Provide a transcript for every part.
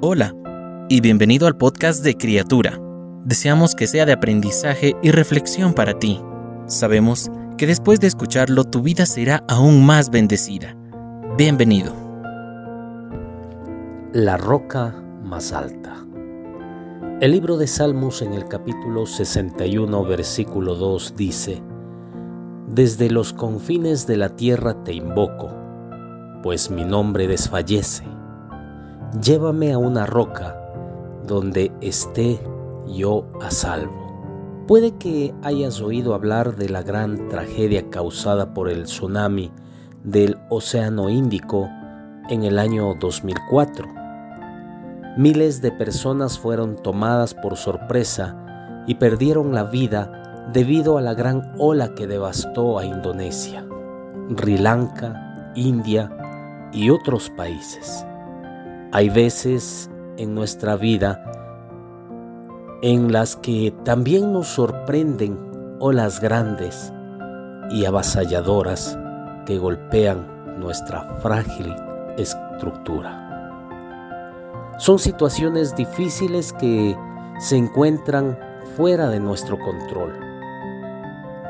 Hola y bienvenido al podcast de Criatura. Deseamos que sea de aprendizaje y reflexión para ti. Sabemos que después de escucharlo tu vida será aún más bendecida. Bienvenido. La roca más alta. El libro de Salmos en el capítulo 61, versículo 2 dice, Desde los confines de la tierra te invoco, pues mi nombre desfallece. Llévame a una roca donde esté yo a salvo. Puede que hayas oído hablar de la gran tragedia causada por el tsunami del Océano Índico en el año 2004. Miles de personas fueron tomadas por sorpresa y perdieron la vida debido a la gran ola que devastó a Indonesia, Sri Lanka, India y otros países. Hay veces en nuestra vida en las que también nos sorprenden olas grandes y avasalladoras que golpean nuestra frágil estructura. Son situaciones difíciles que se encuentran fuera de nuestro control,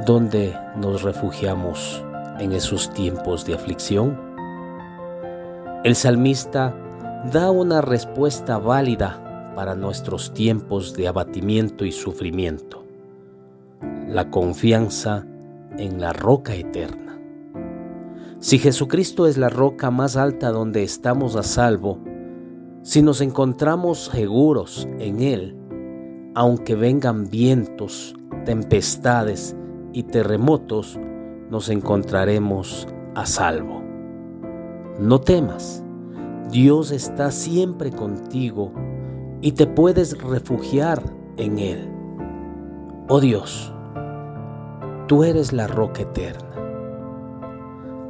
donde nos refugiamos en esos tiempos de aflicción. El salmista da una respuesta válida para nuestros tiempos de abatimiento y sufrimiento. La confianza en la roca eterna. Si Jesucristo es la roca más alta donde estamos a salvo, si nos encontramos seguros en Él, aunque vengan vientos, tempestades y terremotos, nos encontraremos a salvo. No temas Dios está siempre contigo y te puedes refugiar en Él. Oh Dios, tú eres la roca eterna.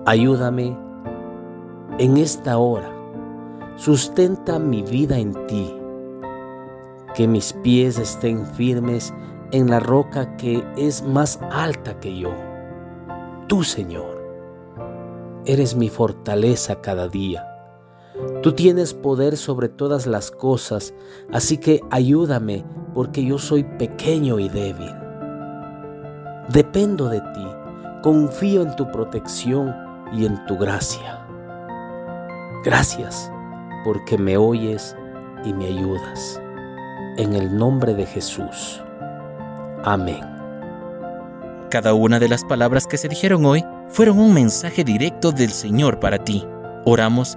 Ayúdame en esta hora. Sustenta mi vida en ti. Que mis pies estén firmes en la roca que es más alta que yo. Tú, Señor, eres mi fortaleza cada día Tú tienes poder sobre todas las cosas, así que ayúdame porque yo soy pequeño y débil. Dependo de ti, confío en tu protección y en tu gracia. Gracias porque me oyes y me ayudas. En el nombre de Jesús. Amén. Cada una de las palabras que se dijeron hoy fueron un mensaje directo del Señor para ti. Oramos